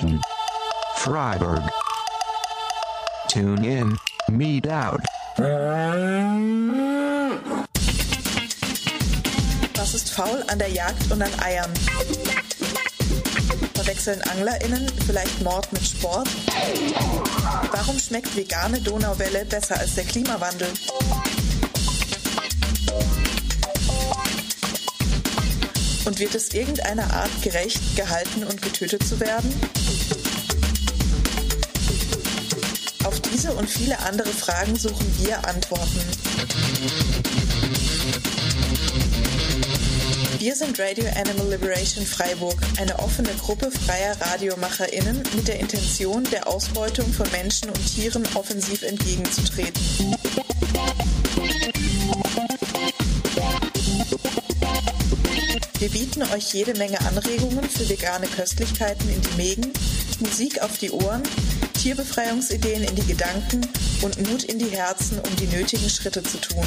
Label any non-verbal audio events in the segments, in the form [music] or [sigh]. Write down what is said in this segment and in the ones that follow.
Liberation. Freiburg. Tune in, meet out. Was ist faul an der Jagd und an Eiern? Verwechseln AnglerInnen vielleicht Mord mit Sport? Warum schmeckt vegane Donauwelle besser als der Klimawandel? Und wird es irgendeiner Art gerecht, gehalten und getötet zu werden? Und viele andere Fragen suchen wir Antworten. Wir sind Radio Animal Liberation Freiburg, eine offene Gruppe freier RadiomacherInnen mit der Intention, der Ausbeutung von Menschen und Tieren offensiv entgegenzutreten. Wir bieten euch jede Menge Anregungen für vegane Köstlichkeiten in die Mägen, Musik auf die Ohren, Tierbefreiungsideen in die Gedanken und Mut in die Herzen, um die nötigen Schritte zu tun.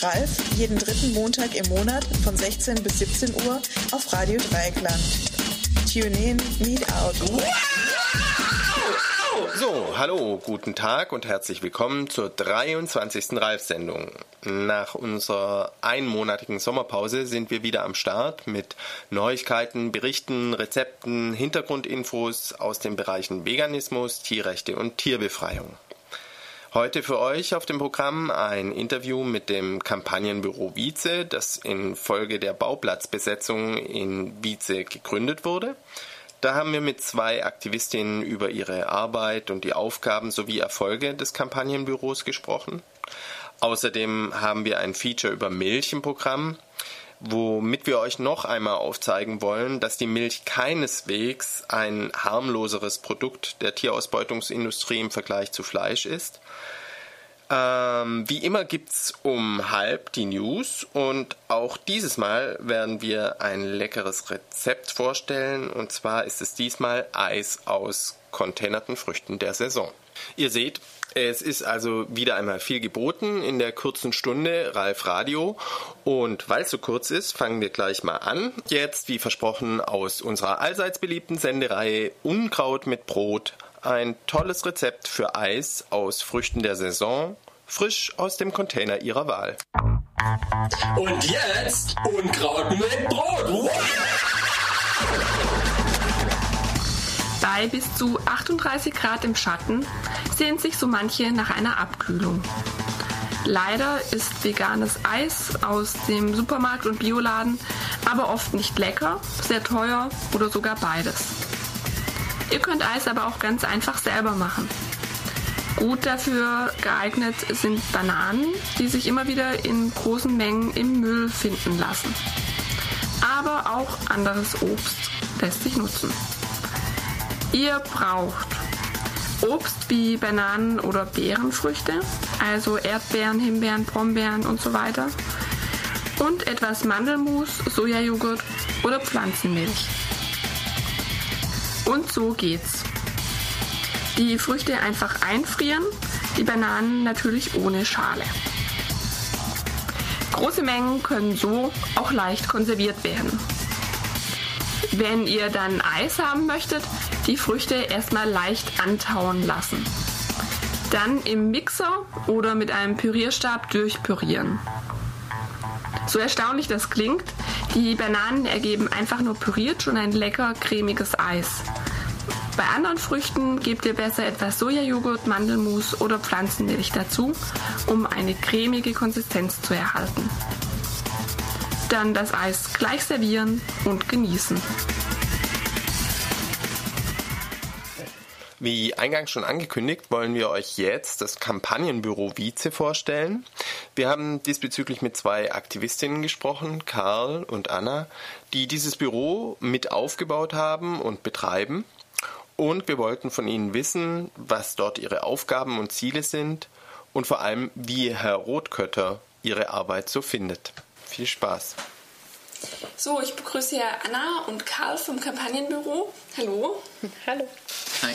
Ralf, jeden dritten Montag im Monat von 16 bis 17 Uhr auf Radio Dreieckland. Tune in, meet out. So, hallo, guten Tag und herzlich willkommen zur 23. Ralf-Sendung. Nach unserer einmonatigen Sommerpause sind wir wieder am Start mit Neuigkeiten, Berichten, Rezepten, Hintergrundinfos aus den Bereichen Veganismus, Tierrechte und Tierbefreiung. Heute für euch auf dem Programm ein Interview mit dem Kampagnenbüro Wietze, das infolge der Bauplatzbesetzung in Wietze gegründet wurde. Da haben wir mit zwei Aktivistinnen über ihre Arbeit und die Aufgaben sowie Erfolge des Kampagnenbüros gesprochen. Außerdem haben wir ein Feature über Milch im Programm, womit wir euch noch einmal aufzeigen wollen, dass die Milch keineswegs ein harmloseres Produkt der Tierausbeutungsindustrie im Vergleich zu Fleisch ist. Ähm, wie immer gibt's um halb die News und auch dieses Mal werden wir ein leckeres Rezept vorstellen und zwar ist es diesmal Eis aus containerten Früchten der Saison. Ihr seht, es ist also wieder einmal viel geboten in der kurzen Stunde Ralf Radio. Und weil es so kurz ist, fangen wir gleich mal an. Jetzt, wie versprochen, aus unserer allseits beliebten Sendereihe Unkraut mit Brot ein tolles Rezept für Eis aus Früchten der Saison, frisch aus dem Container Ihrer Wahl. Und jetzt Unkraut mit Brot. Bei bis zu 38 Grad im Schatten sehnt sich so manche nach einer Abkühlung. Leider ist veganes Eis aus dem Supermarkt und Bioladen aber oft nicht lecker, sehr teuer oder sogar beides. Ihr könnt Eis aber auch ganz einfach selber machen. Gut dafür geeignet sind Bananen, die sich immer wieder in großen Mengen im Müll finden lassen. Aber auch anderes Obst lässt sich nutzen. Ihr braucht Obst wie Bananen oder Beerenfrüchte, also Erdbeeren, Himbeeren, Brombeeren und so weiter. Und etwas Mandelmus, Sojajoghurt oder Pflanzenmilch. Und so geht's. Die Früchte einfach einfrieren, die Bananen natürlich ohne Schale. Große Mengen können so auch leicht konserviert werden. Wenn ihr dann Eis haben möchtet, die Früchte erstmal leicht antauen lassen. Dann im Mixer oder mit einem Pürierstab durchpürieren. So erstaunlich das klingt, die Bananen ergeben einfach nur püriert schon ein lecker cremiges Eis. Bei anderen Früchten gebt ihr besser etwas Sojajoghurt, Mandelmus oder Pflanzenmilch dazu, um eine cremige Konsistenz zu erhalten. Dann das Eis gleich servieren und genießen. Wie eingangs schon angekündigt, wollen wir euch jetzt das Kampagnenbüro Vize vorstellen. Wir haben diesbezüglich mit zwei Aktivistinnen gesprochen, Karl und Anna, die dieses Büro mit aufgebaut haben und betreiben. Und wir wollten von ihnen wissen, was dort ihre Aufgaben und Ziele sind und vor allem, wie Herr Rotkötter ihre Arbeit so findet. Viel Spaß! So, ich begrüße hier Anna und Karl vom Kampagnenbüro. Hallo. Hallo. Hi.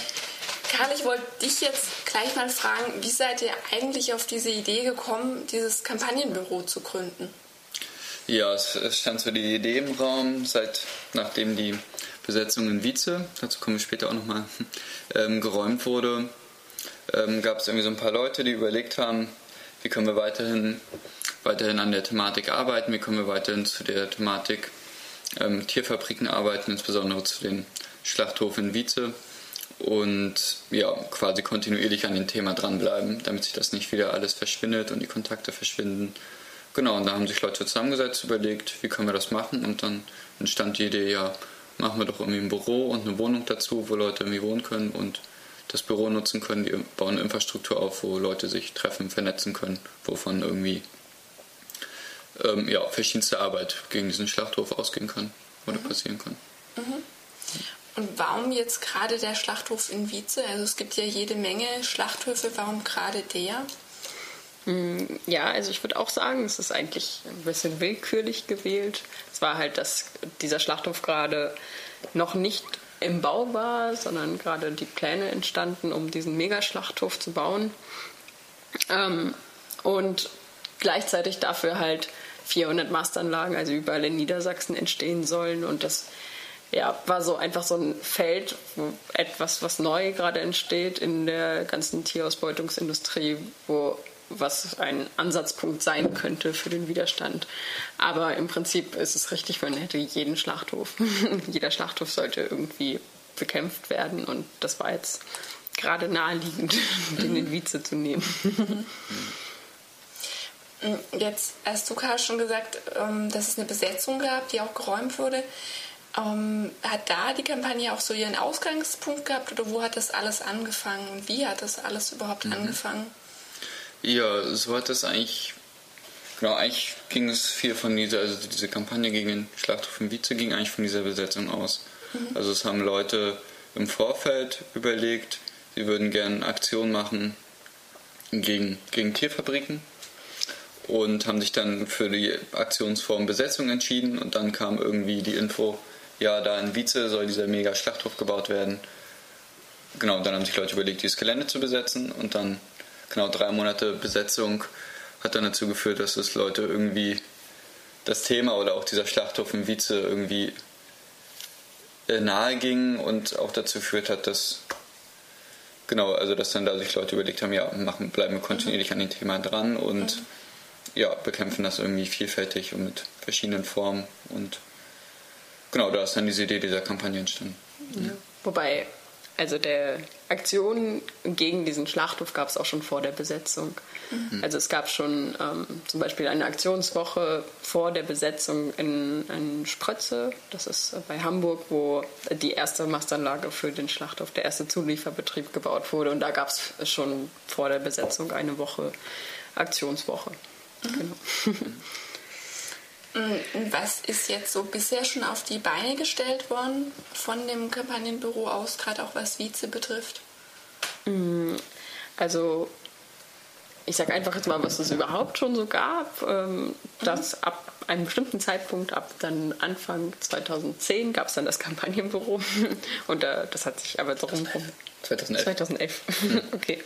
Karl, ich wollte dich jetzt gleich mal fragen, wie seid ihr eigentlich auf diese Idee gekommen, dieses Kampagnenbüro zu gründen? Ja, es, stand so die Idee im Raum, seit nachdem die Besetzung in Wietze, dazu komme ich später auch nochmal, [laughs] ähm, geräumt wurde, ähm, gab es irgendwie so ein paar Leute, die überlegt haben, wie können wir weiterhin, weiterhin an der Thematik arbeiten, wie können wir weiterhin zu der Thematik ähm, Tierfabriken arbeiten, insbesondere zu dem Schlachthof in Wietze und ja, quasi kontinuierlich an dem Thema dranbleiben, damit sich das nicht wieder alles verschwindet und die Kontakte verschwinden. Genau, und da haben sich Leute zusammengesetzt, überlegt, wie können wir das machen und dann entstand die Idee, ja, machen wir doch irgendwie ein Büro und eine Wohnung dazu, wo Leute irgendwie wohnen können und das Büro nutzen können. Die bauen eine Infrastruktur auf, wo Leute sich treffen, vernetzen können, wovon irgendwie ähm, ja, verschiedenste Arbeit gegen diesen Schlachthof ausgehen kann oder mhm. passieren kann. Mhm. Und warum jetzt gerade der Schlachthof in Wietze? Also es gibt ja jede Menge Schlachthöfe, warum gerade der? Mm, ja, also ich würde auch sagen, es ist eigentlich ein bisschen willkürlich gewählt. Es war halt, dass dieser Schlachthof gerade noch nicht im Bau war, sondern gerade die Pläne entstanden, um diesen Megaschlachthof zu bauen. Ähm, und gleichzeitig dafür halt 400 Mastanlagen, also überall in Niedersachsen entstehen sollen. Und das ja, war so einfach so ein Feld, etwas, was neu gerade entsteht in der ganzen Tierausbeutungsindustrie, wo was ein Ansatzpunkt sein könnte für den Widerstand. Aber im Prinzip ist es richtig, man hätte jeden Schlachthof. [laughs] Jeder Schlachthof sollte irgendwie bekämpft werden und das war jetzt gerade naheliegend, [laughs] den in Vize zu nehmen. [laughs] Jetzt hast du gerade schon gesagt, ähm, dass es eine Besetzung gab, die auch geräumt wurde. Ähm, hat da die Kampagne auch so ihren Ausgangspunkt gehabt oder wo hat das alles angefangen und wie hat das alles überhaupt mhm. angefangen? Ja, so hat das eigentlich, genau, eigentlich ging es viel von dieser, also diese Kampagne gegen den Schlachthof in Vize ging eigentlich von dieser Besetzung aus. Mhm. Also es haben Leute im Vorfeld überlegt, sie würden gerne Aktionen machen gegen, gegen Tierfabriken und haben sich dann für die Aktionsform Besetzung entschieden und dann kam irgendwie die Info, ja, da in Wietze soll dieser mega Schlachthof gebaut werden. Genau, dann haben sich Leute überlegt, dieses Gelände zu besetzen und dann genau drei Monate Besetzung hat dann dazu geführt, dass es Leute irgendwie das Thema oder auch dieser Schlachthof in Wietze irgendwie äh, nahe ging und auch dazu geführt hat, dass genau, also dass dann da sich Leute überlegt haben, ja, machen, bleiben wir kontinuierlich an dem Thema dran und ja, bekämpfen das irgendwie vielfältig und mit verschiedenen Formen und genau, da ist dann diese Idee dieser Kampagne entstanden. Ja. Wobei, also der Aktion gegen diesen Schlachthof gab es auch schon vor der Besetzung. Mhm. Also es gab schon ähm, zum Beispiel eine Aktionswoche vor der Besetzung in, in Sprötze, das ist bei Hamburg, wo die erste Mastanlage für den Schlachthof, der erste Zulieferbetrieb gebaut wurde. Und da gab es schon vor der Besetzung eine Woche Aktionswoche. Mhm. Genau. [laughs] Mm, was ist jetzt so bisher schon auf die Beine gestellt worden von dem Kampagnenbüro aus, gerade auch was Vize betrifft? Mm, also ich sage einfach jetzt mal, was es überhaupt schon so gab. Ähm, dass ab einem bestimmten Zeitpunkt, ab dann Anfang 2010, gab es dann das Kampagnenbüro. [laughs] Und äh, das hat sich aber so rum. 2011. 2011. [laughs] okay.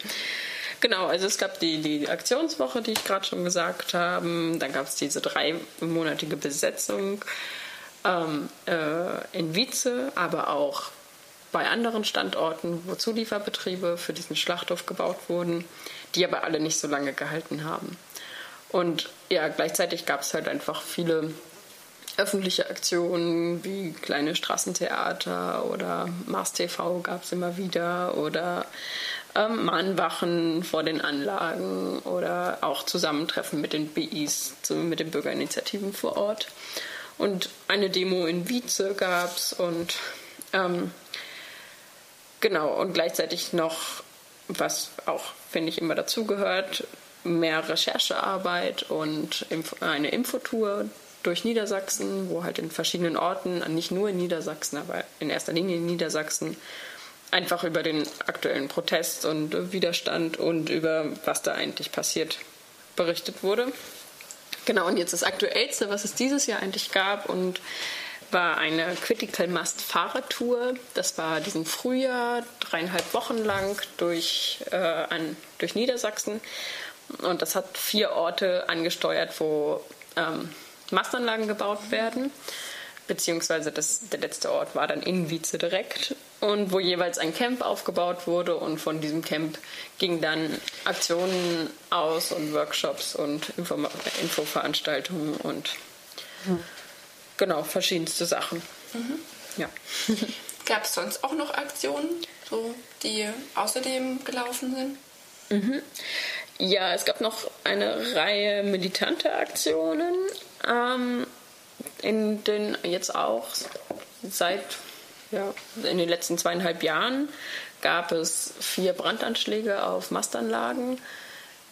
Genau, also es gab die, die Aktionswoche, die ich gerade schon gesagt habe. Dann gab es diese dreimonatige Besetzung ähm, äh, in Wietze, aber auch bei anderen Standorten, wo Zulieferbetriebe für diesen Schlachthof gebaut wurden, die aber alle nicht so lange gehalten haben. Und ja, gleichzeitig gab es halt einfach viele öffentliche Aktionen wie kleine Straßentheater oder Mars TV gab es immer wieder oder ähm, Mahnwachen vor den Anlagen oder auch Zusammentreffen mit den BIs, mit den Bürgerinitiativen vor Ort. Und eine Demo in Wietze gab es und ähm, genau, und gleichzeitig noch, was auch, finde ich, immer dazugehört, mehr Recherchearbeit und eine Infotour durch Niedersachsen, wo halt in verschiedenen Orten, nicht nur in Niedersachsen, aber in erster Linie in Niedersachsen, einfach über den aktuellen Protest und Widerstand und über was da eigentlich passiert berichtet wurde. Genau, und jetzt das Aktuellste, was es dieses Jahr eigentlich gab und war eine Critical Must Fahrradtour. Das war diesen Frühjahr, dreieinhalb Wochen lang durch, äh, an, durch Niedersachsen. Und das hat vier Orte angesteuert, wo ähm, Mastanlagen gebaut werden. Beziehungsweise das, der letzte Ort war dann in Wietze direkt und wo jeweils ein Camp aufgebaut wurde und von diesem Camp gingen dann Aktionen aus und Workshops und Info Infoveranstaltungen und mhm. genau verschiedenste Sachen. Mhm. Ja. [laughs] Gab es sonst auch noch Aktionen, so, die außerdem gelaufen sind? Mhm. Ja, es gab noch eine Reihe militante Aktionen, ähm, in den jetzt auch seit ja, in den letzten zweieinhalb Jahren gab es vier Brandanschläge auf Mastanlagen.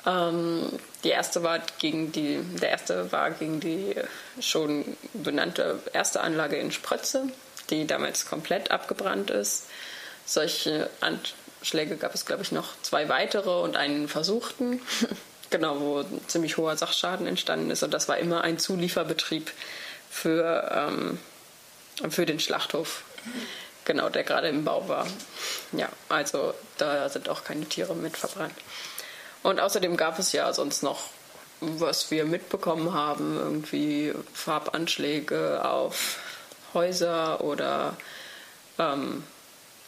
Ähm, die erste war gegen die, der erste war gegen die schon benannte erste Anlage in Sprötze, die damals komplett abgebrannt ist. Solche Anschläge gab es, glaube ich, noch zwei weitere und einen versuchten, [laughs] genau, wo ziemlich hoher Sachschaden entstanden ist. Und das war immer ein Zulieferbetrieb für, ähm, für den Schlachthof. Genau, der gerade im Bau war. Ja, also da sind auch keine Tiere mit verbrannt. Und außerdem gab es ja sonst noch, was wir mitbekommen haben, irgendwie Farbanschläge auf Häuser oder ähm,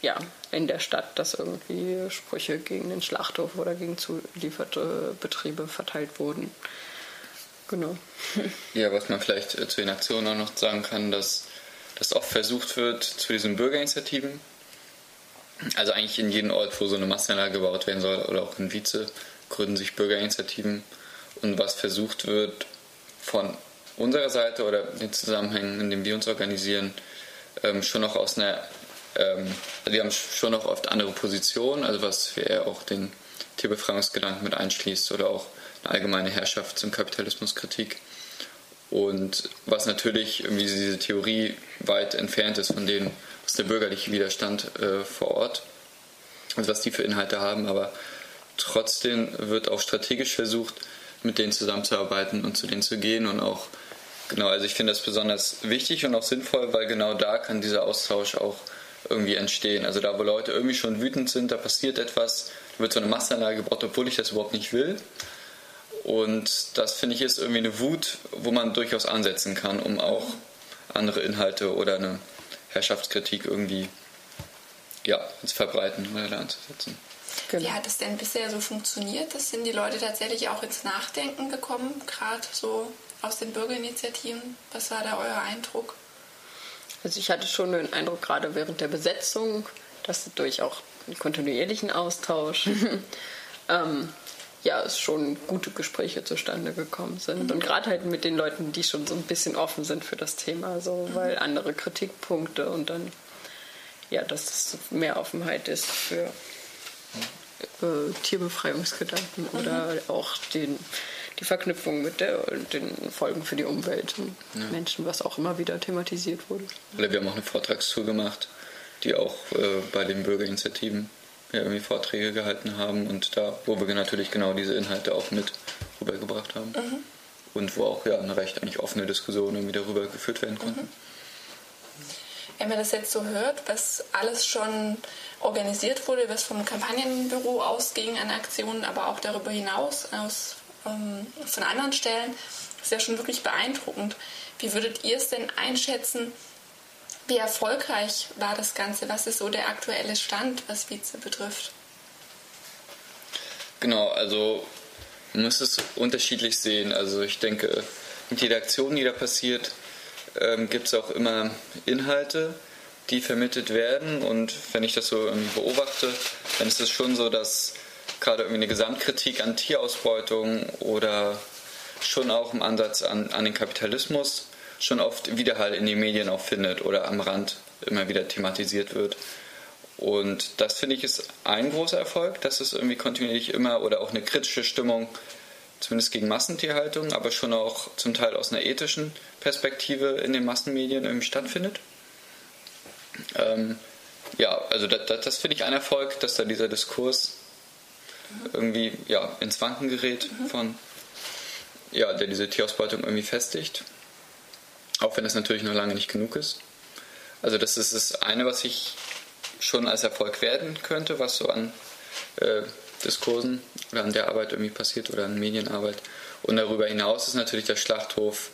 ja, in der Stadt, dass irgendwie Sprüche gegen den Schlachthof oder gegen zulieferte Betriebe verteilt wurden. Genau. [laughs] Ja, was man vielleicht äh, zu den Aktionen auch noch sagen kann, dass, dass oft versucht wird, zu diesen Bürgerinitiativen, also eigentlich in jedem Ort, wo so eine Massenanlage gebaut werden soll, oder auch in Vize, gründen sich Bürgerinitiativen. Und was versucht wird, von unserer Seite oder den Zusammenhängen, in denen wir uns organisieren, ähm, schon noch aus einer, ähm, also wir haben schon noch oft andere Positionen, also was eher auch den Tierbefreiungsgedanken mit einschließt oder auch eine allgemeine Herrschaft und Kapitalismuskritik. Und was natürlich irgendwie diese Theorie weit entfernt ist von dem, was der bürgerliche Widerstand äh, vor Ort, also was die für Inhalte haben, aber trotzdem wird auch strategisch versucht, mit denen zusammenzuarbeiten und zu denen zu gehen und auch Genau, also ich finde das besonders wichtig und auch sinnvoll, weil genau da kann dieser Austausch auch irgendwie entstehen. Also da, wo Leute irgendwie schon wütend sind, da passiert etwas, da wird so eine Massenanlage gebaut, obwohl ich das überhaupt nicht will. Und das finde ich ist irgendwie eine Wut, wo man durchaus ansetzen kann, um auch andere Inhalte oder eine Herrschaftskritik irgendwie ja, ins Verbreiten oder da anzusetzen. Genau. Wie hat es denn bisher so funktioniert? Das sind die Leute tatsächlich auch ins Nachdenken gekommen, gerade so aus den Bürgerinitiativen? Was war da euer Eindruck? Also ich hatte schon den Eindruck, gerade während der Besetzung, dass durch auch einen kontinuierlichen Austausch [laughs] ähm, ja, es schon gute Gespräche zustande gekommen sind. Mhm. Und gerade halt mit den Leuten, die schon so ein bisschen offen sind für das Thema, so, mhm. weil andere Kritikpunkte und dann, ja, dass es mehr Offenheit ist für äh, Tierbefreiungsgedanken mhm. oder auch den die Verknüpfung mit der, den Folgen für die Umwelt und ja. Menschen, was auch immer wieder thematisiert wurde. Wir haben auch eine Vortragstour gemacht, die auch äh, bei den Bürgerinitiativen ja, irgendwie Vorträge gehalten haben und da, wo wir natürlich genau diese Inhalte auch mit rübergebracht haben. Mhm. Und wo auch ja, eine recht eigentlich offene Diskussion irgendwie darüber geführt werden konnte. Mhm. Wenn man das jetzt so hört, was alles schon organisiert wurde, was vom Kampagnenbüro ausging an Aktionen, aber auch darüber hinaus aus ähm, von anderen Stellen. Das ist ja schon wirklich beeindruckend. Wie würdet ihr es denn einschätzen? Wie erfolgreich war das Ganze? Was ist so der aktuelle Stand, was Vize betrifft? Genau, also man muss es unterschiedlich sehen. Also ich denke, mit jeder Aktion, die da passiert, ähm, gibt es auch immer Inhalte, die vermittelt werden. Und wenn ich das so beobachte, dann ist es schon so, dass gerade irgendwie eine Gesamtkritik an Tierausbeutung oder schon auch im Ansatz an, an den Kapitalismus schon oft Widerhall in den Medien auch findet oder am Rand immer wieder thematisiert wird. Und das finde ich ist ein großer Erfolg, dass es irgendwie kontinuierlich immer oder auch eine kritische Stimmung, zumindest gegen Massentierhaltung, aber schon auch zum Teil aus einer ethischen Perspektive in den Massenmedien irgendwie stattfindet. Ähm, ja, also das, das finde ich ein Erfolg, dass da dieser Diskurs irgendwie ja, ins Wanken gerät von ja, der diese Tierausbeutung irgendwie festigt. Auch wenn das natürlich noch lange nicht genug ist. Also das ist das eine, was ich schon als Erfolg werden könnte, was so an äh, Diskursen oder an der Arbeit irgendwie passiert oder an Medienarbeit. Und darüber hinaus ist natürlich der Schlachthof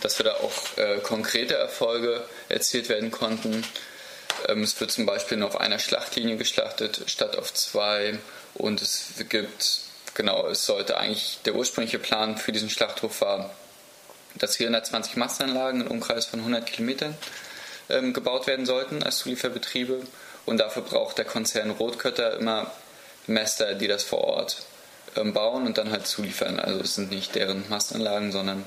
dass wir da auch äh, konkrete Erfolge erzielt werden konnten. Ähm, es wird zum Beispiel nur auf einer Schlachtlinie geschlachtet, statt auf zwei. Und es gibt, genau, es sollte eigentlich, der ursprüngliche Plan für diesen Schlachthof war, dass 420 Mastanlagen im Umkreis von 100 Kilometern ähm, gebaut werden sollten als Zulieferbetriebe. Und dafür braucht der Konzern Rotkötter immer Mäster, die das vor Ort ähm, bauen und dann halt zuliefern. Also es sind nicht deren Mastanlagen, sondern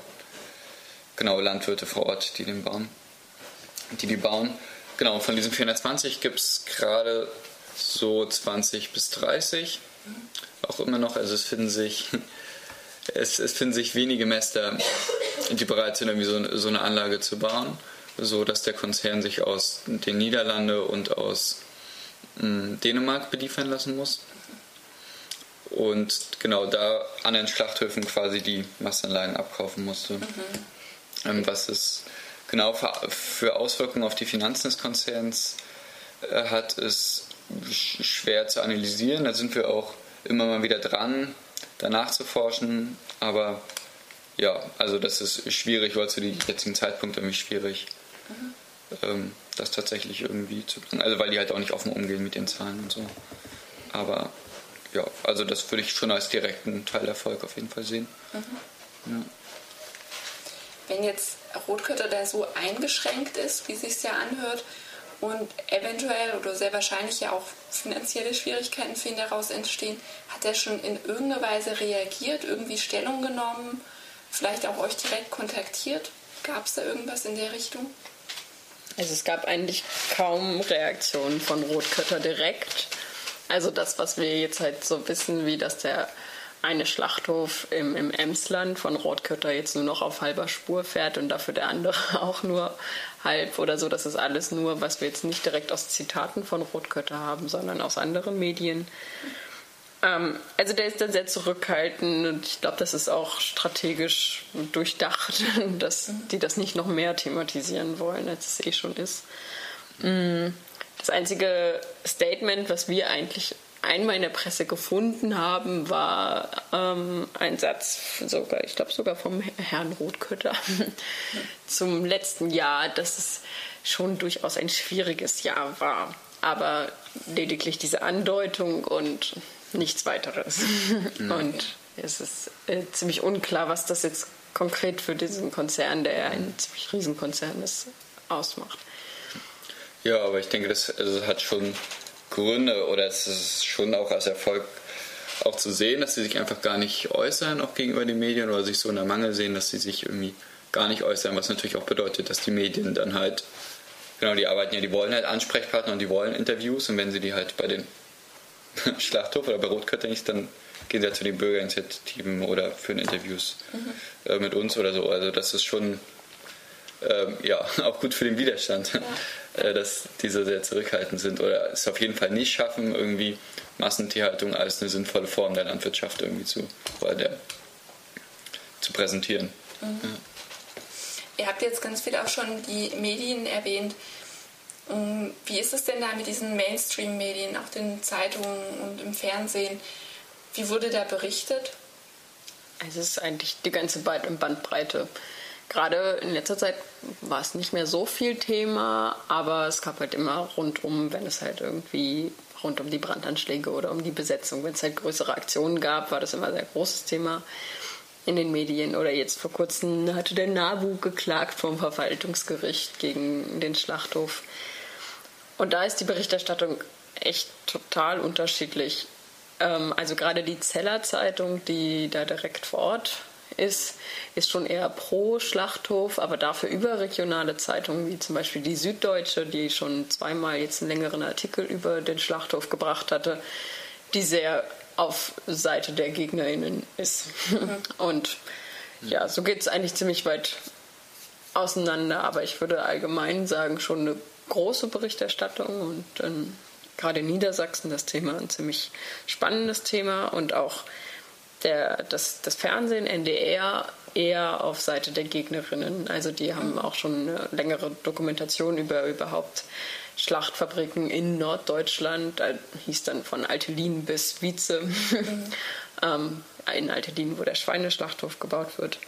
genau Landwirte vor Ort, die den bauen. Die die bauen. Genau, von diesen 420 gibt es gerade so 20 bis 30. Auch immer noch, also es finden sich, [laughs] es, es finden sich wenige Mäster, die bereit sind, irgendwie so, so eine Anlage zu bauen, so dass der Konzern sich aus den Niederlanden und aus mh, hm, Dänemark beliefern lassen muss. Und genau da an den Schlachthöfen quasi die Mastanlagen abkaufen musste. Mhm. Ähm, was es genau für, für, Auswirkungen auf die Finanzen des Konzerns äh, hat, ist schwer zu analysieren. Da sind wir auch immer mal wieder dran, danach zu forschen. Aber ja, also das ist schwierig, weil zu dem jetzigen Zeitpunkt irgendwie schwierig, mhm. ähm, das tatsächlich irgendwie zu bringen. Also weil die halt auch nicht offen umgehen mit den Zahlen und so. Aber ja, also das würde ich schon als direkten Teilerfolg auf jeden Fall sehen. Mhm. Ja. Wenn jetzt Rotkötter da so eingeschränkt ist, wie es sich ja anhört, und eventuell oder sehr wahrscheinlich ja auch finanzielle Schwierigkeiten für ihn daraus entstehen, hat er schon in irgendeiner Weise reagiert, irgendwie Stellung genommen, vielleicht auch euch direkt kontaktiert? Gab es da irgendwas in der Richtung? Also es gab eigentlich kaum Reaktionen von Rotkötter direkt. Also das, was wir jetzt halt so wissen, wie dass der eine Schlachthof im, im Emsland von Rotkötter jetzt nur noch auf halber Spur fährt und dafür der andere [laughs] auch nur halb oder so. Das ist alles nur, was wir jetzt nicht direkt aus Zitaten von Rotkötter haben, sondern aus anderen Medien. Ähm, also der ist dann sehr zurückhaltend und ich glaube, das ist auch strategisch durchdacht, [laughs] dass die das nicht noch mehr thematisieren wollen, als es eh schon ist. Mm. Das einzige Statement, was wir eigentlich einmal in der Presse gefunden haben, war ähm, ein Satz, sogar, ich glaube sogar vom Herrn Rotkötter [laughs] zum letzten Jahr, dass es schon durchaus ein schwieriges Jahr war. Aber lediglich diese Andeutung und nichts weiteres. und es ist äh, ziemlich unklar, was das jetzt konkret für diesen Konzern, der ein ziemlich Riesenkonzern ist, ausmacht. Ja, aber ich denke, das also hat schon Gründe oder es ist schon auch als Erfolg auch zu sehen, dass sie sich einfach gar nicht äußern, auch gegenüber den Medien oder sich so in der Mangel sehen, dass sie sich irgendwie gar nicht äußern, was natürlich auch bedeutet, dass die Medien dann halt, genau, die arbeiten ja, die wollen halt Ansprechpartner und die wollen Interviews und wenn sie die halt bei den [laughs] Schlachthof oder bei Rotkötter nicht, dann gehen sie halt zu den Bürgerinitiativen oder führen Interviews mhm. äh, mit uns oder so. Also das ist schon ähm, ja, [laughs] auch gut für den Widerstand, ja. Äh, dass diese sehr zurückhaltend sind oder es auf jeden Fall nicht schaffen, irgendwie Massentierhaltung als eine sinnvolle Form der Landwirtschaft irgendwie zu, oder der, zu präsentieren. Mhm. Ja. Ihr habt jetzt ganz viel auch schon die Medien erwähnt. Ähm, wie ist es denn da mit diesen Mainstream-Medien, auch den Zeitungen und im Fernsehen? Wie wurde da berichtet? Es ist eigentlich die ganze Bandbreite gerade in letzter Zeit war es nicht mehr so viel Thema, aber es gab halt immer rundum, wenn es halt irgendwie rund um die Brandanschläge oder um die Besetzung, wenn es halt größere Aktionen gab, war das immer ein sehr großes Thema in den Medien. Oder jetzt vor kurzem hatte der NABU geklagt vom Verwaltungsgericht gegen den Schlachthof. Und da ist die Berichterstattung echt total unterschiedlich. Ähm, also gerade die Zeller Zeitung, die da direkt vor Ort ist, ist schon eher pro Schlachthof, aber dafür überregionale Zeitungen wie zum Beispiel die Süddeutsche, die schon zweimal jetzt einen längeren Artikel über den Schlachthof gebracht hatte, die sehr auf Seite der GegnerInnen ist. [laughs] Und ja, so geht es eigentlich ziemlich weit auseinander, aber ich würde allgemein sagen, schon eine große Berichterstattung und ähm, gerade in Niedersachsen das Thema ein ziemlich spannendes Thema und auch der, das, das Fernsehen, NDR, eher auf Seite der Gegnerinnen. Also die haben auch schon eine längere Dokumentation über überhaupt Schlachtfabriken in Norddeutschland, da hieß dann von Altelin bis Wietze, mhm. [laughs] ähm, in Altelin, wo der Schweineschlachthof gebaut wird.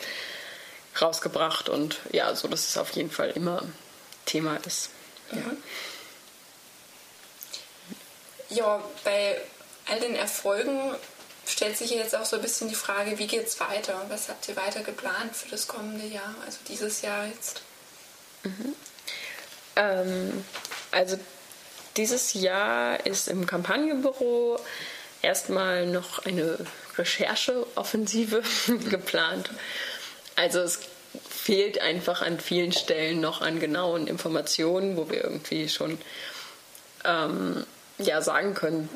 rausgebracht und ja, so dass es auf jeden Fall immer Thema ist. Ja. Mhm. Ja, bei all den Erfolgen stellt sich jetzt auch so ein bisschen die Frage, wie geht es weiter? Was habt ihr weiter geplant für das kommende Jahr, also dieses Jahr jetzt? Mhm. Ähm, also dieses Jahr ist im Kampagnenbüro erstmal noch eine Rechercheoffensive [laughs] geplant. Also es fehlt einfach an vielen Stellen noch an genauen Informationen, wo wir irgendwie schon ähm, ja, sagen können,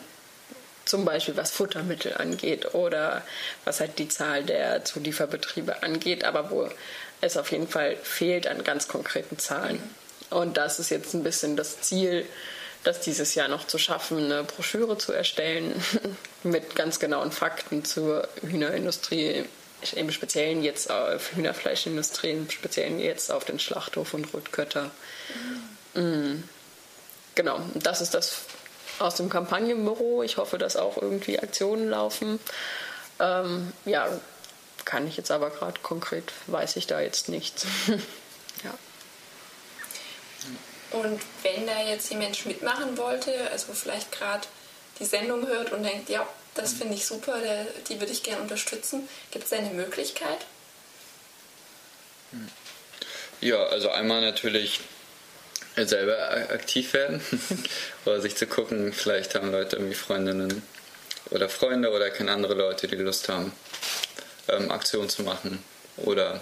zum Beispiel was Futtermittel angeht oder was halt die Zahl der Zulieferbetriebe angeht, aber wo es auf jeden Fall fehlt an ganz konkreten Zahlen. Und das ist jetzt ein bisschen das Ziel, das dieses Jahr noch zu schaffen, eine Broschüre zu erstellen [laughs] mit ganz genauen Fakten zur Hühnerindustrie, im Speziellen jetzt auf Hühnerfleischindustrie, im Speziellen jetzt auf den Schlachthof und Rotkötter. Mhm. Genau, das ist das aus dem Kampagnenbüro. Ich hoffe, dass auch irgendwie Aktionen laufen. Ähm, ja, kann ich jetzt aber gerade konkret, weiß ich da jetzt nichts. [laughs] ja. Und wenn da jetzt jemand mitmachen wollte, also vielleicht gerade die Sendung hört und denkt, ja, das finde ich super, der, die würde ich gerne unterstützen, gibt es da eine Möglichkeit? Ja, also einmal natürlich selber aktiv werden [laughs] oder sich zu gucken, vielleicht haben Leute irgendwie Freundinnen oder Freunde oder kennen andere Leute, die Lust haben, ähm, Aktionen zu machen oder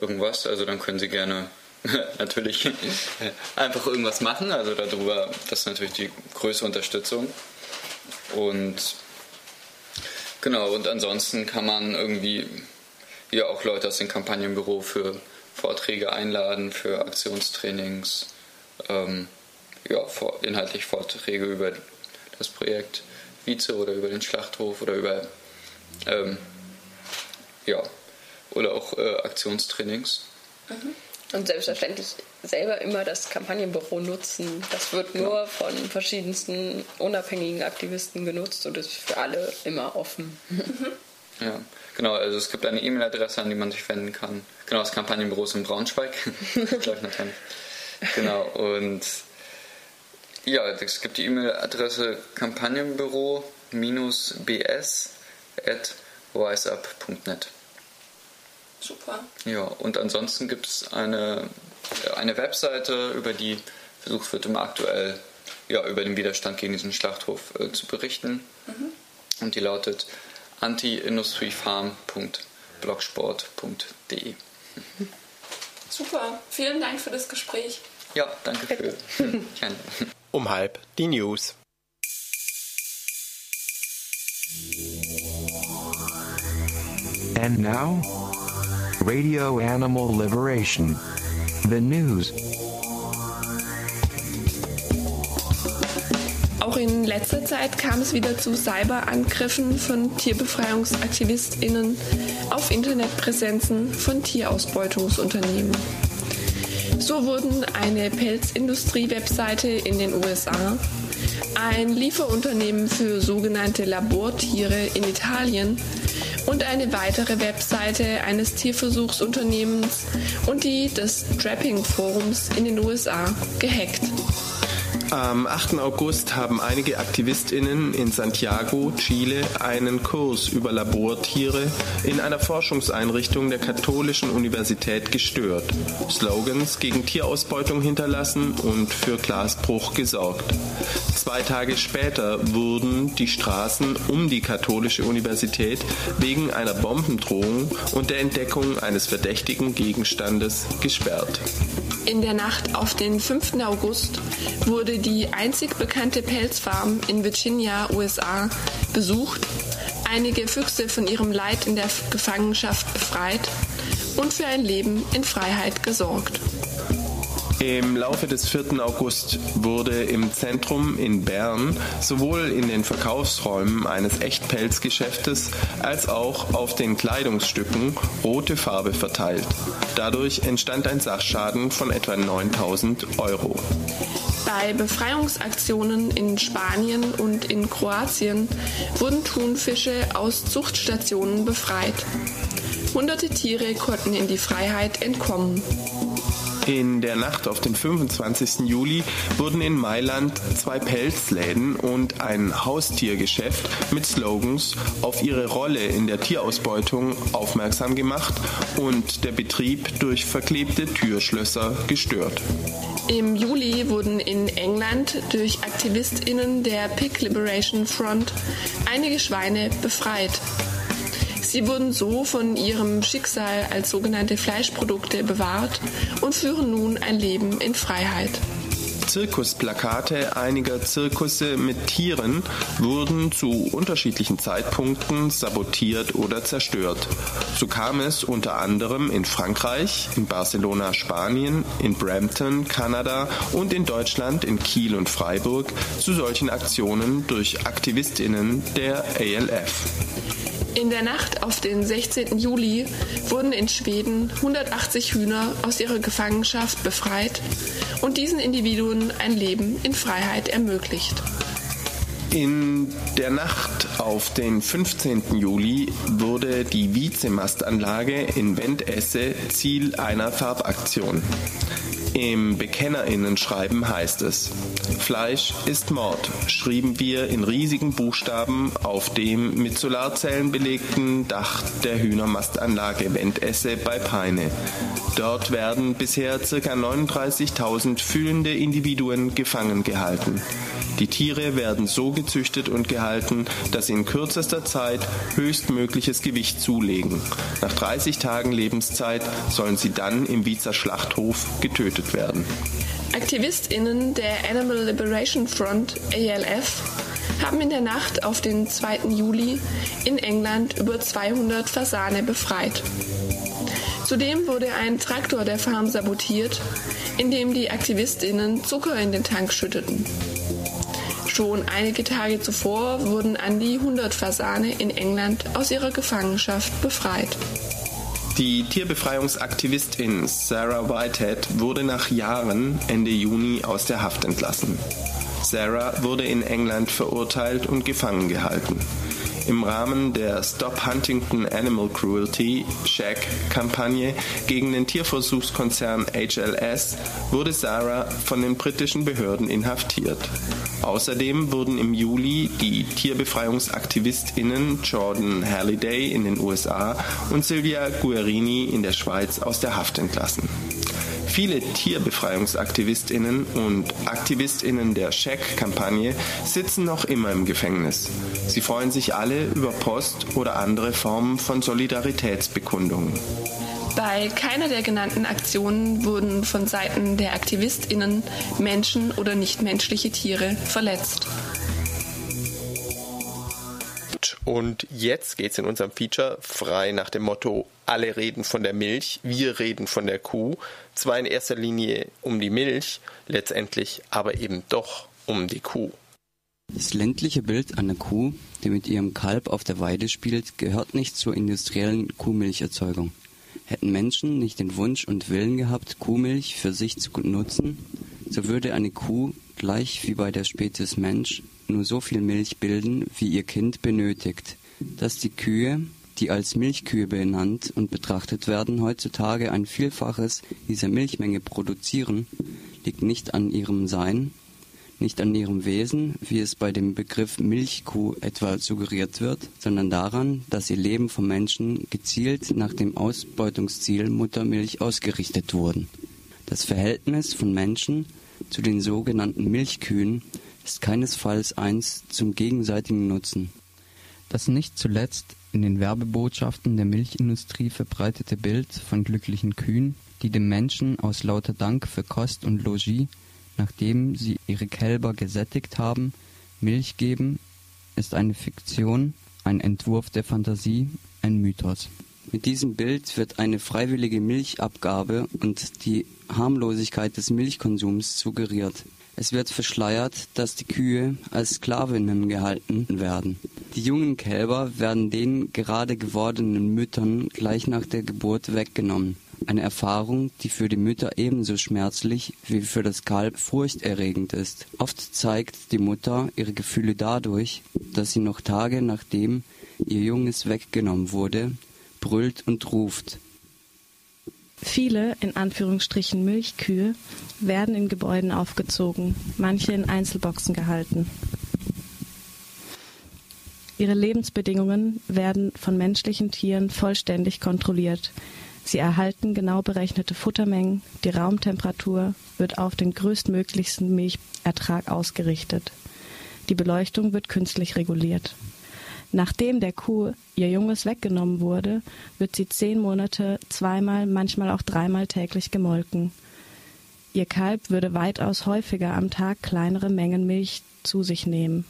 irgendwas. Also dann können sie gerne [laughs] natürlich [laughs] einfach irgendwas machen. Also darüber, das ist natürlich die größte Unterstützung. Und genau, und ansonsten kann man irgendwie ja auch Leute aus dem Kampagnenbüro für Vorträge einladen, für Aktionstrainings ähm, ja, inhaltlich Vorträge über das Projekt Vize oder über den Schlachthof oder über ähm, ja, oder auch äh, Aktionstrainings. Mhm. Und selbstverständlich selber immer das Kampagnenbüro nutzen. Das wird nur ja. von verschiedensten unabhängigen Aktivisten genutzt und ist für alle immer offen. Mhm. [laughs] Ja, genau. Also es gibt eine E-Mail-Adresse, an die man sich wenden kann. Genau, das Kampagnenbüro ist in Braunschweig. [laughs] Genau, und ja, es gibt die E-Mail-Adresse kampagnenbüro-bs.wiseup.net. Super. Ja, und ansonsten gibt es eine, eine Webseite, über die versucht wird, immer aktuell ja, über den Widerstand gegen diesen Schlachthof äh, zu berichten. Mhm. Und die lautet antiindustriefarm.blogsport.de. Super, vielen Dank für das Gespräch. Ja, danke für. Gerne. [laughs] Um halb die News. And now, Radio Animal Liberation. The news. Auch in letzter Zeit kam es wieder zu Cyberangriffen von Tierbefreiungsaktivistinnen auf Internetpräsenzen von Tierausbeutungsunternehmen. So wurden eine Pelzindustrie-Webseite in den USA, ein Lieferunternehmen für sogenannte Labortiere in Italien und eine weitere Webseite eines Tierversuchsunternehmens und die des Trapping-Forums in den USA gehackt. Am 8. August haben einige AktivistInnen in Santiago, Chile, einen Kurs über Labortiere in einer Forschungseinrichtung der Katholischen Universität gestört, Slogans gegen Tierausbeutung hinterlassen und für Glasbruch gesorgt. Zwei Tage später wurden die Straßen um die Katholische Universität wegen einer Bombendrohung und der Entdeckung eines verdächtigen Gegenstandes gesperrt. In der Nacht auf den 5. August wurde die einzig bekannte Pelzfarm in Virginia, USA, besucht, einige Füchse von ihrem Leid in der Gefangenschaft befreit und für ein Leben in Freiheit gesorgt. Im Laufe des 4. August wurde im Zentrum in Bern sowohl in den Verkaufsräumen eines Echtpelzgeschäftes als auch auf den Kleidungsstücken rote Farbe verteilt. Dadurch entstand ein Sachschaden von etwa 9000 Euro. Bei Befreiungsaktionen in Spanien und in Kroatien wurden Thunfische aus Zuchtstationen befreit. Hunderte Tiere konnten in die Freiheit entkommen. In der Nacht auf den 25. Juli wurden in Mailand zwei Pelzläden und ein Haustiergeschäft mit Slogans auf ihre Rolle in der Tierausbeutung aufmerksam gemacht und der Betrieb durch verklebte Türschlösser gestört. Im Juli wurden in England durch AktivistInnen der Pig Liberation Front einige Schweine befreit. Sie wurden so von ihrem Schicksal als sogenannte Fleischprodukte bewahrt und führen nun ein Leben in Freiheit. Zirkusplakate einiger Zirkusse mit Tieren wurden zu unterschiedlichen Zeitpunkten sabotiert oder zerstört. So kam es unter anderem in Frankreich, in Barcelona, Spanien, in Brampton, Kanada und in Deutschland in Kiel und Freiburg zu solchen Aktionen durch Aktivistinnen der ALF. In der Nacht auf den 16. Juli wurden in Schweden 180 Hühner aus ihrer Gefangenschaft befreit und diesen Individuen ein Leben in Freiheit ermöglicht. In der Nacht auf den 15. Juli wurde die Vizemastanlage in Wendesse Ziel einer Farbaktion. Im Bekennerinnenschreiben heißt es, Fleisch ist Mord, schrieben wir in riesigen Buchstaben auf dem mit Solarzellen belegten Dach der Hühnermastanlage Wendesse bei Peine. Dort werden bisher ca. 39.000 fühlende Individuen gefangen gehalten. Die Tiere werden so gezüchtet und gehalten, dass sie in kürzester Zeit höchstmögliches Gewicht zulegen. Nach 30 Tagen Lebenszeit sollen sie dann im Wiezer Schlachthof getötet werden. AktivistInnen der Animal Liberation Front ALF haben in der Nacht auf den 2. Juli in England über 200 Fasane befreit. Zudem wurde ein Traktor der Farm sabotiert, indem die AktivistInnen Zucker in den Tank schütteten. Schon einige Tage zuvor wurden an die 100 Fasane in England aus ihrer Gefangenschaft befreit. Die Tierbefreiungsaktivistin Sarah Whitehead wurde nach Jahren Ende Juni aus der Haft entlassen. Sarah wurde in England verurteilt und gefangen gehalten. Im Rahmen der Stop Huntington Animal Cruelty SHAC-Kampagne gegen den Tierversuchskonzern HLS wurde Sarah von den britischen Behörden inhaftiert. Außerdem wurden im Juli die Tierbefreiungsaktivistinnen Jordan Halliday in den USA und Silvia Guerini in der Schweiz aus der Haft entlassen. Viele Tierbefreiungsaktivistinnen und Aktivistinnen der Check-Kampagne sitzen noch immer im Gefängnis. Sie freuen sich alle über Post oder andere Formen von Solidaritätsbekundungen. Bei keiner der genannten Aktionen wurden von Seiten der AktivistInnen Menschen oder nichtmenschliche Tiere verletzt. Und jetzt geht es in unserem Feature frei nach dem Motto, alle reden von der Milch, wir reden von der Kuh. Zwar in erster Linie um die Milch, letztendlich aber eben doch um die Kuh. Das ländliche Bild einer Kuh, die mit ihrem Kalb auf der Weide spielt, gehört nicht zur industriellen Kuhmilcherzeugung. Hätten Menschen nicht den Wunsch und Willen gehabt, Kuhmilch für sich zu nutzen, so würde eine Kuh, gleich wie bei der Spezies Mensch, nur so viel Milch bilden, wie ihr Kind benötigt. Dass die Kühe, die als Milchkühe benannt und betrachtet werden, heutzutage ein Vielfaches dieser Milchmenge produzieren, liegt nicht an ihrem Sein, nicht an ihrem Wesen, wie es bei dem Begriff Milchkuh etwa suggeriert wird, sondern daran, dass ihr Leben vom Menschen gezielt nach dem Ausbeutungsziel Muttermilch ausgerichtet wurden. Das Verhältnis von Menschen zu den sogenannten Milchkühen ist keinesfalls eins zum gegenseitigen Nutzen. Das nicht zuletzt in den Werbebotschaften der Milchindustrie verbreitete Bild von glücklichen Kühen, die dem Menschen aus lauter Dank für Kost und Logis, nachdem sie ihre Kälber gesättigt haben, Milch geben, ist eine Fiktion, ein Entwurf der Fantasie, ein Mythos. Mit diesem Bild wird eine freiwillige Milchabgabe und die Harmlosigkeit des Milchkonsums suggeriert. Es wird verschleiert, dass die Kühe als Sklavinnen gehalten werden. Die jungen Kälber werden den gerade gewordenen Müttern gleich nach der Geburt weggenommen. Eine Erfahrung, die für die Mütter ebenso schmerzlich wie für das Kalb furchterregend ist. Oft zeigt die Mutter ihre Gefühle dadurch, dass sie noch Tage nachdem ihr Junges weggenommen wurde, brüllt und ruft. Viele, in Anführungsstrichen Milchkühe, werden in Gebäuden aufgezogen, manche in Einzelboxen gehalten. Ihre Lebensbedingungen werden von menschlichen Tieren vollständig kontrolliert. Sie erhalten genau berechnete Futtermengen, die Raumtemperatur wird auf den größtmöglichsten Milchertrag ausgerichtet. Die Beleuchtung wird künstlich reguliert. Nachdem der Kuh ihr Junges weggenommen wurde, wird sie zehn Monate zweimal, manchmal auch dreimal täglich gemolken. Ihr Kalb würde weitaus häufiger am Tag kleinere Mengen Milch zu sich nehmen.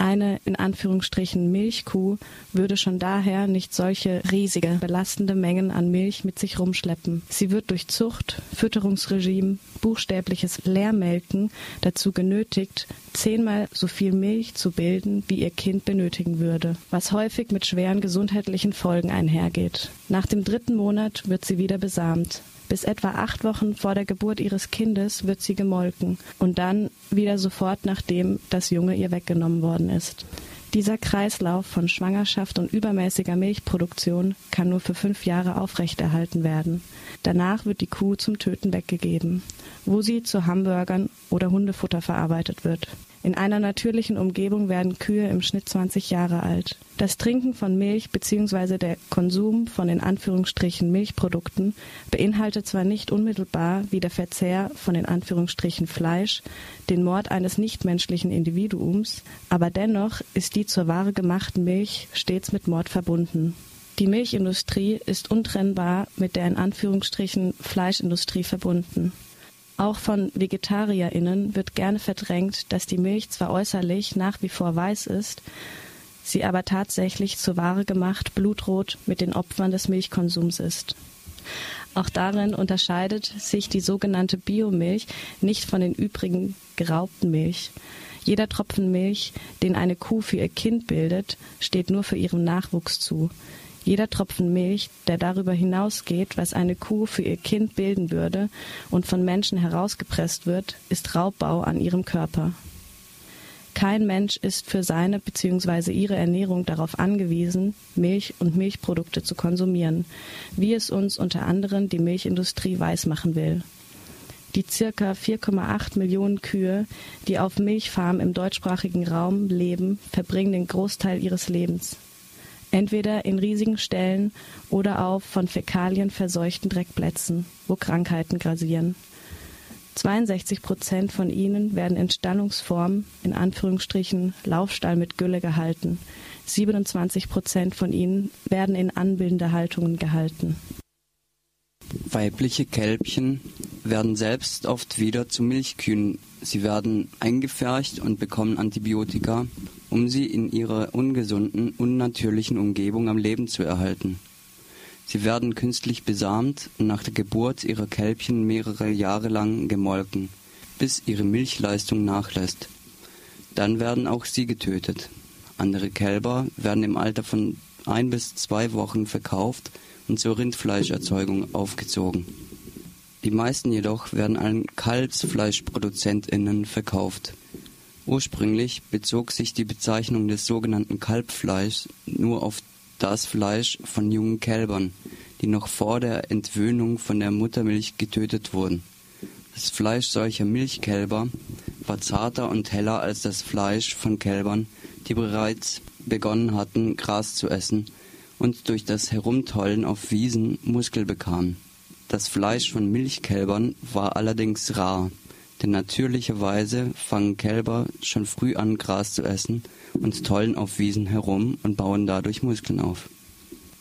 Eine in Anführungsstrichen Milchkuh würde schon daher nicht solche riesige, belastende Mengen an Milch mit sich rumschleppen. Sie wird durch Zucht, Fütterungsregime, buchstäbliches Leermelken dazu genötigt, zehnmal so viel Milch zu bilden, wie ihr Kind benötigen würde, was häufig mit schweren gesundheitlichen Folgen einhergeht. Nach dem dritten Monat wird sie wieder besamt. Bis etwa acht Wochen vor der Geburt ihres Kindes wird sie gemolken und dann wieder sofort nachdem das Junge ihr weggenommen worden ist. Dieser Kreislauf von Schwangerschaft und übermäßiger Milchproduktion kann nur für fünf Jahre aufrechterhalten werden. Danach wird die Kuh zum Töten weggegeben, wo sie zu Hamburgern oder Hundefutter verarbeitet wird. In einer natürlichen Umgebung werden Kühe im Schnitt 20 Jahre alt. Das Trinken von Milch bzw. der Konsum von in Anführungsstrichen Milchprodukten beinhaltet zwar nicht unmittelbar wie der Verzehr von in Anführungsstrichen Fleisch den Mord eines nichtmenschlichen Individuums, aber dennoch ist die zur Ware gemachten Milch stets mit Mord verbunden. Die Milchindustrie ist untrennbar mit der in Anführungsstrichen Fleischindustrie verbunden. Auch von VegetarierInnen wird gerne verdrängt, dass die Milch zwar äußerlich nach wie vor weiß ist, sie aber tatsächlich zur Ware gemacht blutrot mit den Opfern des Milchkonsums ist. Auch darin unterscheidet sich die sogenannte Biomilch nicht von den übrigen geraubten Milch. Jeder Tropfen Milch, den eine Kuh für ihr Kind bildet, steht nur für ihren Nachwuchs zu. Jeder Tropfen Milch, der darüber hinausgeht, was eine Kuh für ihr Kind bilden würde und von Menschen herausgepresst wird, ist Raubbau an ihrem Körper. Kein Mensch ist für seine bzw. ihre Ernährung darauf angewiesen, Milch und Milchprodukte zu konsumieren, wie es uns unter anderem die Milchindustrie weismachen will. Die circa 4,8 Millionen Kühe, die auf Milchfarmen im deutschsprachigen Raum leben, verbringen den Großteil ihres Lebens entweder in riesigen Ställen oder auf von Fäkalien verseuchten Dreckplätzen, wo Krankheiten grasieren. 62 Prozent von ihnen werden in Stallungsform, in Anführungsstrichen Laufstall mit Gülle gehalten. 27 Prozent von ihnen werden in anbildende Haltungen gehalten. Weibliche Kälbchen werden selbst oft wieder zu Milchkühen. Sie werden eingefärcht und bekommen Antibiotika, um sie in ihrer ungesunden, unnatürlichen Umgebung am Leben zu erhalten. Sie werden künstlich besamt und nach der Geburt ihrer Kälbchen mehrere Jahre lang gemolken, bis ihre Milchleistung nachlässt. Dann werden auch sie getötet. Andere Kälber werden im Alter von ein bis zwei Wochen verkauft und zur Rindfleischerzeugung aufgezogen. Die meisten jedoch werden an KalbsfleischproduzentInnen verkauft. Ursprünglich bezog sich die Bezeichnung des sogenannten Kalbfleischs nur auf das Fleisch von jungen Kälbern, die noch vor der Entwöhnung von der Muttermilch getötet wurden. Das Fleisch solcher Milchkälber war zarter und heller als das Fleisch von Kälbern, die bereits begonnen hatten, Gras zu essen und durch das Herumtollen auf Wiesen Muskel bekamen. Das Fleisch von Milchkälbern war allerdings rar denn natürlicherweise fangen Kälber schon früh an, Gras zu essen und tollen auf Wiesen herum und bauen dadurch Muskeln auf.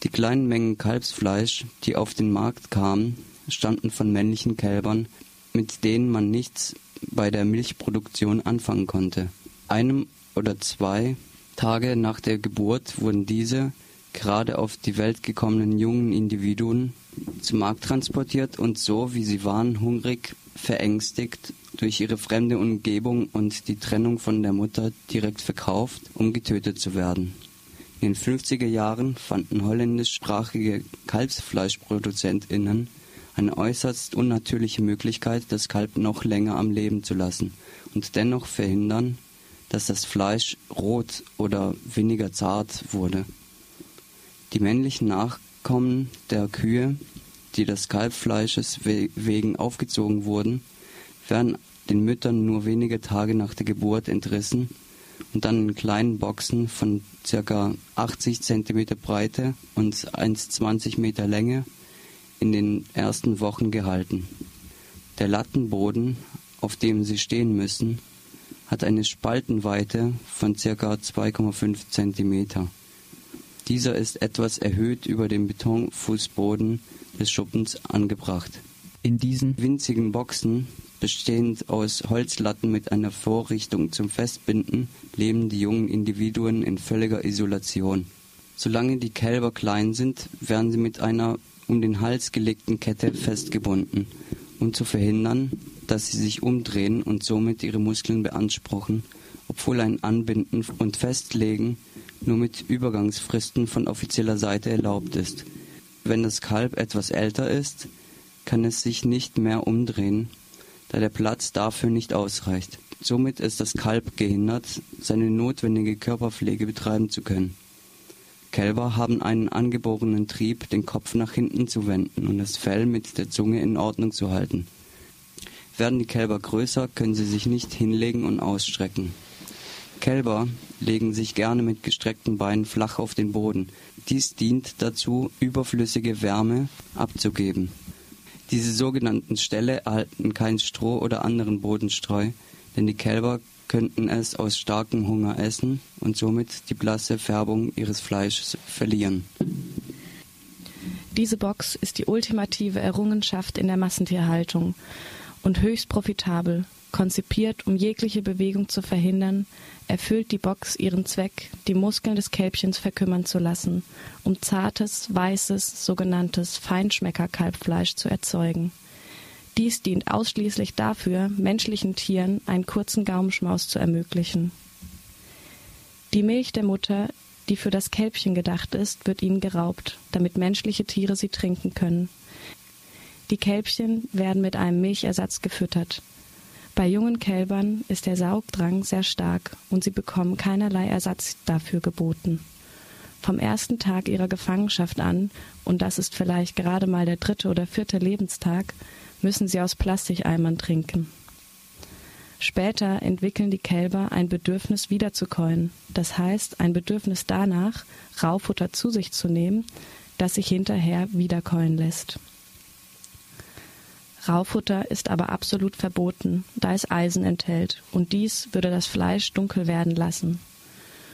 Die kleinen Mengen Kalbsfleisch, die auf den Markt kamen, stammten von männlichen Kälbern, mit denen man nichts bei der Milchproduktion anfangen konnte. Einem oder zwei Tage nach der Geburt wurden diese gerade auf die Welt gekommenen jungen Individuen zum Markt transportiert und so, wie sie waren, hungrig, verängstigt durch ihre fremde Umgebung und die Trennung von der Mutter direkt verkauft, um getötet zu werden. In den 50er Jahren fanden holländischsprachige KalbsfleischproduzentInnen eine äußerst unnatürliche Möglichkeit, das Kalb noch länger am Leben zu lassen und dennoch verhindern, dass das Fleisch rot oder weniger zart wurde. Die männlichen Nach Nachkommen der Kühe, die des Kalbfleisches wegen aufgezogen wurden, werden den Müttern nur wenige Tage nach der Geburt entrissen und dann in kleinen Boxen von ca. 80 cm Breite und 1,20 Meter Länge in den ersten Wochen gehalten. Der Lattenboden, auf dem sie stehen müssen, hat eine Spaltenweite von ca. 2,5 cm. Dieser ist etwas erhöht über dem Betonfußboden des Schuppens angebracht. In diesen winzigen Boxen bestehend aus Holzlatten mit einer Vorrichtung zum Festbinden, leben die jungen Individuen in völliger Isolation. Solange die Kälber klein sind, werden sie mit einer um den Hals gelegten Kette festgebunden, um zu verhindern, dass sie sich umdrehen und somit ihre Muskeln beanspruchen, obwohl ein Anbinden und Festlegen nur mit Übergangsfristen von offizieller Seite erlaubt ist. Wenn das Kalb etwas älter ist, kann es sich nicht mehr umdrehen da der Platz dafür nicht ausreicht. Somit ist das Kalb gehindert, seine notwendige Körperpflege betreiben zu können. Kälber haben einen angeborenen Trieb, den Kopf nach hinten zu wenden und das Fell mit der Zunge in Ordnung zu halten. Werden die Kälber größer, können sie sich nicht hinlegen und ausstrecken. Kälber legen sich gerne mit gestreckten Beinen flach auf den Boden. Dies dient dazu, überflüssige Wärme abzugeben. Diese sogenannten Ställe erhalten kein Stroh oder anderen Bodenstreu, denn die Kälber könnten es aus starkem Hunger essen und somit die blasse Färbung ihres Fleisches verlieren. Diese Box ist die ultimative Errungenschaft in der Massentierhaltung und höchst profitabel, konzipiert, um jegliche Bewegung zu verhindern, erfüllt die Box ihren Zweck, die Muskeln des Kälbchens verkümmern zu lassen, um zartes, weißes, sogenanntes Feinschmecker-Kalbfleisch zu erzeugen. Dies dient ausschließlich dafür, menschlichen Tieren einen kurzen Gaumenschmaus zu ermöglichen. Die Milch der Mutter, die für das Kälbchen gedacht ist, wird ihnen geraubt, damit menschliche Tiere sie trinken können. Die Kälbchen werden mit einem Milchersatz gefüttert. Bei jungen Kälbern ist der Saugdrang sehr stark und sie bekommen keinerlei Ersatz dafür geboten. Vom ersten Tag ihrer Gefangenschaft an, und das ist vielleicht gerade mal der dritte oder vierte Lebenstag, müssen sie aus Plastikeimern trinken. Später entwickeln die Kälber ein Bedürfnis wiederzukäuen, das heißt ein Bedürfnis danach, Raufutter zu sich zu nehmen, das sich hinterher wiederkäuen lässt. Raufutter ist aber absolut verboten, da es Eisen enthält, und dies würde das Fleisch dunkel werden lassen.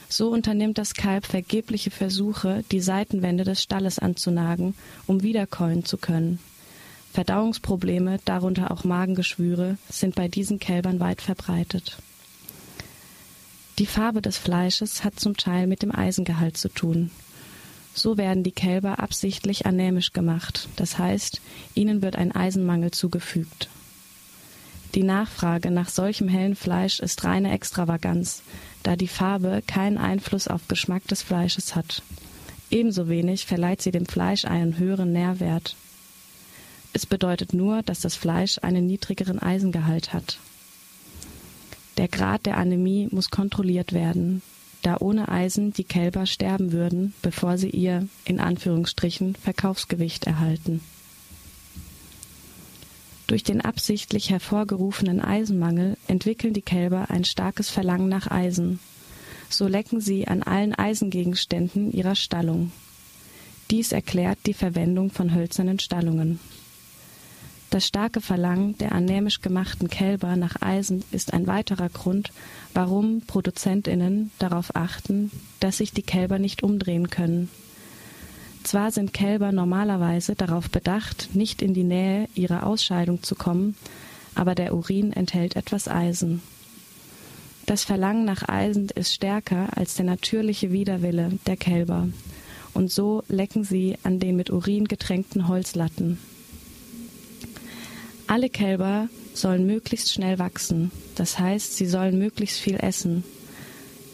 So unternimmt das Kalb vergebliche Versuche, die Seitenwände des Stalles anzunagen, um wiederkäuen zu können. Verdauungsprobleme, darunter auch Magengeschwüre, sind bei diesen Kälbern weit verbreitet. Die Farbe des Fleisches hat zum Teil mit dem Eisengehalt zu tun. So werden die Kälber absichtlich anämisch gemacht, das heißt, ihnen wird ein Eisenmangel zugefügt. Die Nachfrage nach solchem hellen Fleisch ist reine Extravaganz, da die Farbe keinen Einfluss auf Geschmack des Fleisches hat. Ebenso wenig verleiht sie dem Fleisch einen höheren Nährwert. Es bedeutet nur, dass das Fleisch einen niedrigeren Eisengehalt hat. Der Grad der Anämie muss kontrolliert werden, da ohne Eisen die Kälber sterben würden, bevor sie ihr in Anführungsstrichen Verkaufsgewicht erhalten. Durch den absichtlich hervorgerufenen Eisenmangel entwickeln die Kälber ein starkes Verlangen nach Eisen. So lecken sie an allen Eisengegenständen ihrer Stallung. Dies erklärt die Verwendung von hölzernen Stallungen. Das starke Verlangen der anämisch gemachten Kälber nach Eisen ist ein weiterer Grund, warum Produzentinnen darauf achten, dass sich die Kälber nicht umdrehen können. Zwar sind Kälber normalerweise darauf bedacht, nicht in die Nähe ihrer Ausscheidung zu kommen, aber der Urin enthält etwas Eisen. Das Verlangen nach Eisen ist stärker als der natürliche Widerwille der Kälber, und so lecken sie an den mit Urin getränkten Holzlatten. Alle Kälber sollen möglichst schnell wachsen, das heißt, sie sollen möglichst viel essen.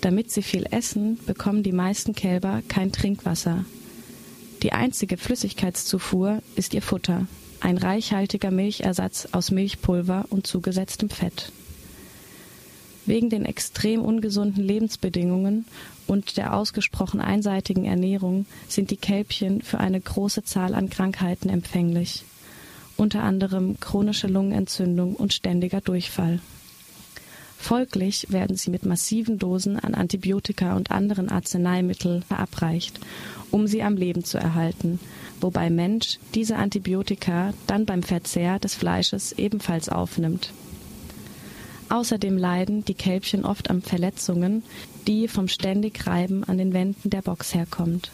Damit sie viel essen, bekommen die meisten Kälber kein Trinkwasser. Die einzige Flüssigkeitszufuhr ist ihr Futter, ein reichhaltiger Milchersatz aus Milchpulver und zugesetztem Fett. Wegen den extrem ungesunden Lebensbedingungen und der ausgesprochen einseitigen Ernährung sind die Kälbchen für eine große Zahl an Krankheiten empfänglich, unter anderem chronische Lungenentzündung und ständiger Durchfall. Folglich werden sie mit massiven Dosen an Antibiotika und anderen Arzneimitteln verabreicht, um sie am Leben zu erhalten, wobei Mensch diese Antibiotika dann beim Verzehr des Fleisches ebenfalls aufnimmt. Außerdem leiden die Kälbchen oft an Verletzungen, die vom ständig Reiben an den Wänden der Box herkommt.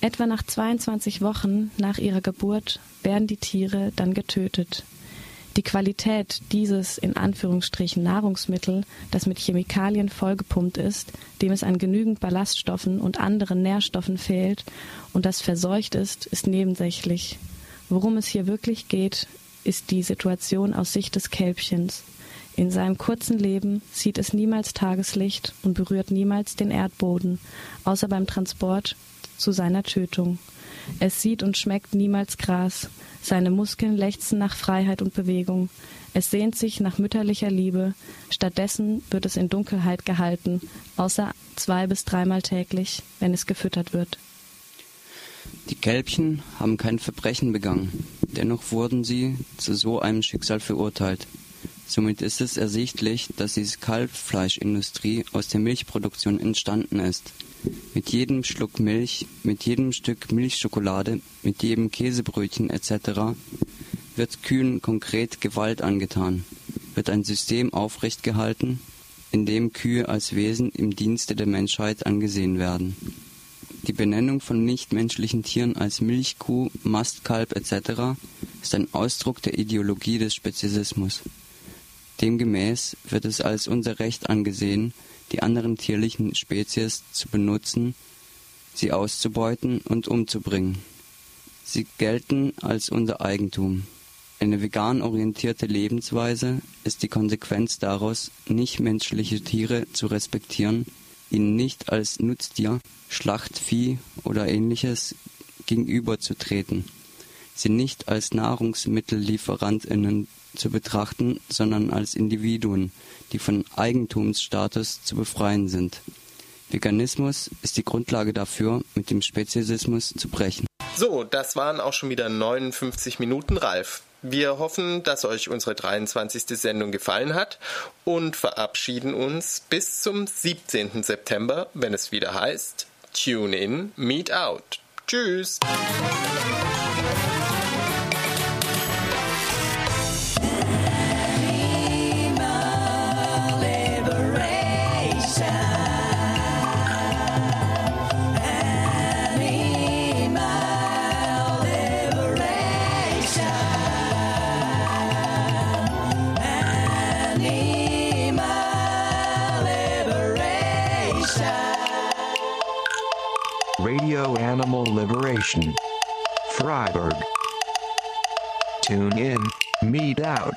Etwa nach 22 Wochen nach ihrer Geburt werden die Tiere dann getötet. Die Qualität dieses in Anführungsstrichen Nahrungsmittel, das mit Chemikalien vollgepumpt ist, dem es an genügend Ballaststoffen und anderen Nährstoffen fehlt und das verseucht ist, ist nebensächlich. Worum es hier wirklich geht, ist die Situation aus Sicht des Kälbchens. In seinem kurzen Leben sieht es niemals Tageslicht und berührt niemals den Erdboden, außer beim Transport zu seiner Tötung. Es sieht und schmeckt niemals Gras. Seine Muskeln lechzen nach Freiheit und Bewegung. Es sehnt sich nach mütterlicher Liebe. Stattdessen wird es in Dunkelheit gehalten, außer zwei bis dreimal täglich, wenn es gefüttert wird. Die Kälbchen haben kein Verbrechen begangen. Dennoch wurden sie zu so einem Schicksal verurteilt. Somit ist es ersichtlich, dass diese Kalbfleischindustrie aus der Milchproduktion entstanden ist. Mit jedem Schluck Milch, mit jedem Stück Milchschokolade, mit jedem Käsebrötchen etc. wird Kühen konkret Gewalt angetan, wird ein System aufrecht gehalten, in dem Kühe als Wesen im Dienste der Menschheit angesehen werden. Die Benennung von nichtmenschlichen Tieren als Milchkuh, Mastkalb etc. ist ein Ausdruck der Ideologie des Speziesismus. Demgemäß wird es als unser Recht angesehen, die anderen tierlichen Spezies zu benutzen, sie auszubeuten und umzubringen. Sie gelten als unser Eigentum. Eine vegan orientierte Lebensweise ist die Konsequenz daraus, nichtmenschliche Tiere zu respektieren, ihnen nicht als Nutztier, Schlachtvieh oder ähnliches gegenüberzutreten, sie nicht als Nahrungsmittellieferantinnen zu betrachten, sondern als Individuen, die von Eigentumsstatus zu befreien sind. Veganismus ist die Grundlage dafür, mit dem Speziesismus zu brechen. So, das waren auch schon wieder 59 Minuten, Ralf. Wir hoffen, dass euch unsere 23. Sendung gefallen hat und verabschieden uns bis zum 17. September, wenn es wieder heißt Tune in, Meet Out. Tschüss! Liberation. Freiburg. Tune in, meet out.